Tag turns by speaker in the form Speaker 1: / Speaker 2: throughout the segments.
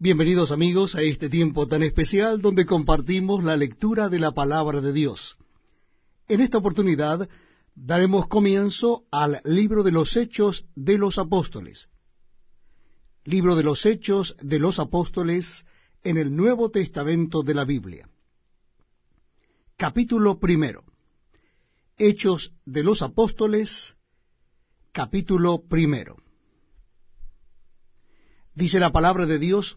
Speaker 1: Bienvenidos amigos a este tiempo tan especial donde compartimos la lectura de la palabra de Dios. En esta oportunidad daremos comienzo al libro de los Hechos de los Apóstoles. Libro de los Hechos de los Apóstoles en el Nuevo Testamento de la Biblia. Capítulo primero. Hechos de los Apóstoles, capítulo primero. Dice la palabra de Dios,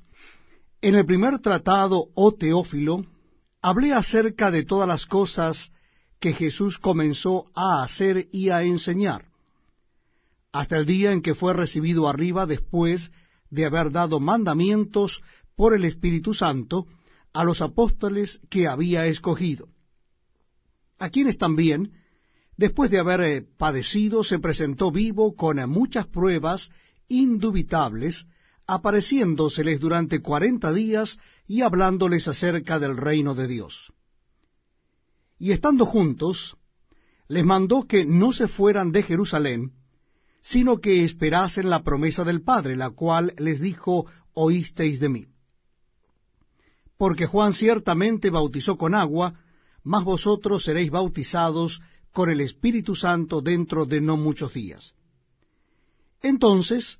Speaker 1: en el primer tratado, oh Teófilo, hablé acerca de todas las cosas que Jesús comenzó a hacer y a enseñar, hasta el día en que fue recibido arriba después de haber dado mandamientos por el Espíritu Santo a los apóstoles que había escogido, a quienes también, después de haber eh, padecido, se presentó vivo con muchas pruebas indubitables, apareciéndoseles durante cuarenta días y hablándoles acerca del reino de Dios. Y estando juntos, les mandó que no se fueran de Jerusalén, sino que esperasen la promesa del Padre, la cual les dijo, oísteis de mí. Porque Juan ciertamente bautizó con agua, mas vosotros seréis bautizados con el Espíritu Santo dentro de no muchos días. Entonces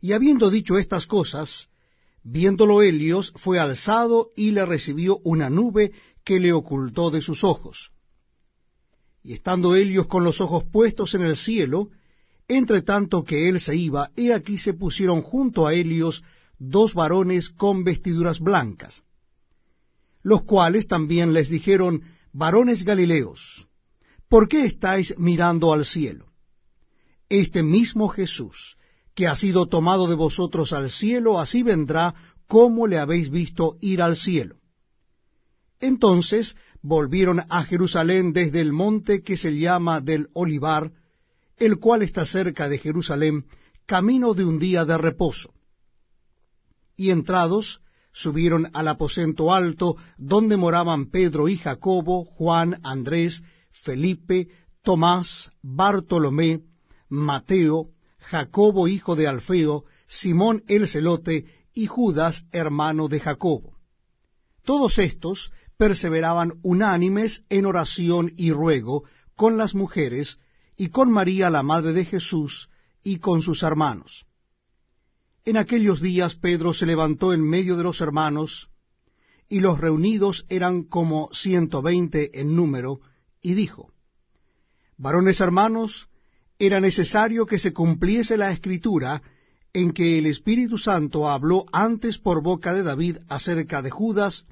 Speaker 1: Y habiendo dicho estas cosas, viéndolo Helios, fue alzado y le recibió una nube que le ocultó de sus ojos. Y estando Helios con los ojos puestos en el cielo, entre tanto que él se iba, he aquí se pusieron junto a Helios dos varones con vestiduras blancas, los cuales también les dijeron, varones Galileos, ¿por qué estáis mirando al cielo? Este mismo Jesús, que ha sido tomado de vosotros al cielo, así vendrá como le habéis visto ir al cielo. Entonces volvieron a Jerusalén desde el monte que se llama del Olivar, el cual está cerca de Jerusalén, camino de un día de reposo. Y entrados, subieron al aposento alto, donde moraban Pedro y Jacobo, Juan, Andrés, Felipe, Tomás, Bartolomé, Mateo, Jacobo hijo de Alfeo, Simón el celote y Judas hermano de Jacobo. Todos estos perseveraban unánimes en oración y ruego con las mujeres y con María la madre de Jesús y con sus hermanos. En aquellos días Pedro se levantó en medio de los hermanos, y los reunidos eran como ciento veinte en número, y dijo, Varones hermanos, era necesario que se cumpliese la escritura en que el Espíritu Santo habló antes por boca de David acerca de Judas,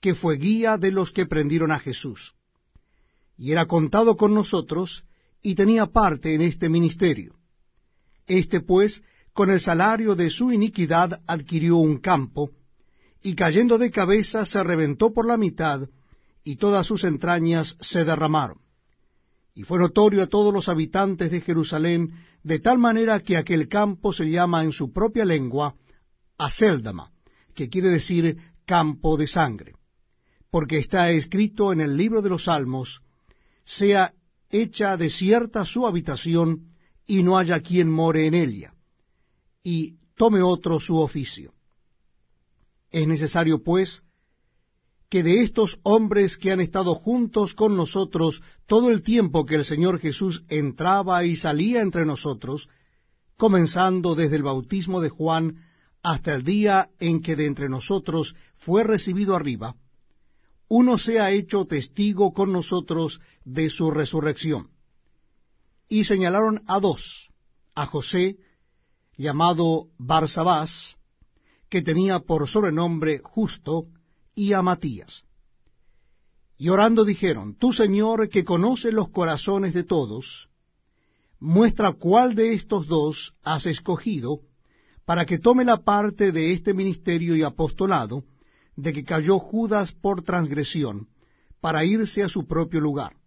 Speaker 1: que fue guía de los que prendieron a Jesús. Y era contado con nosotros, y tenía parte en este ministerio. Este pues, con el salario de su iniquidad, adquirió un campo, y cayendo de cabeza se reventó por la mitad, y todas sus entrañas se derramaron y fue notorio a todos los habitantes de Jerusalén, de tal manera que aquel campo se llama en su propia lengua Aseldama, que quiere decir campo de sangre, porque está escrito en el libro de los Salmos, sea hecha desierta su habitación, y no haya quien more en ella, y tome otro su oficio. Es necesario, pues, que de estos hombres que han estado juntos con nosotros todo el tiempo que el Señor Jesús entraba y salía entre nosotros, comenzando desde el bautismo de Juan hasta el día en que de entre nosotros fue recibido arriba, uno sea hecho testigo con nosotros de su resurrección. Y señalaron a dos, a José, llamado Barsabás, que tenía por sobrenombre justo, y a Matías. Y orando dijeron, Tú Señor, que conoces los corazones de todos, muestra cuál de estos dos has escogido, para que tome la parte de este ministerio y apostolado, de que cayó Judas por transgresión, para irse a su propio lugar.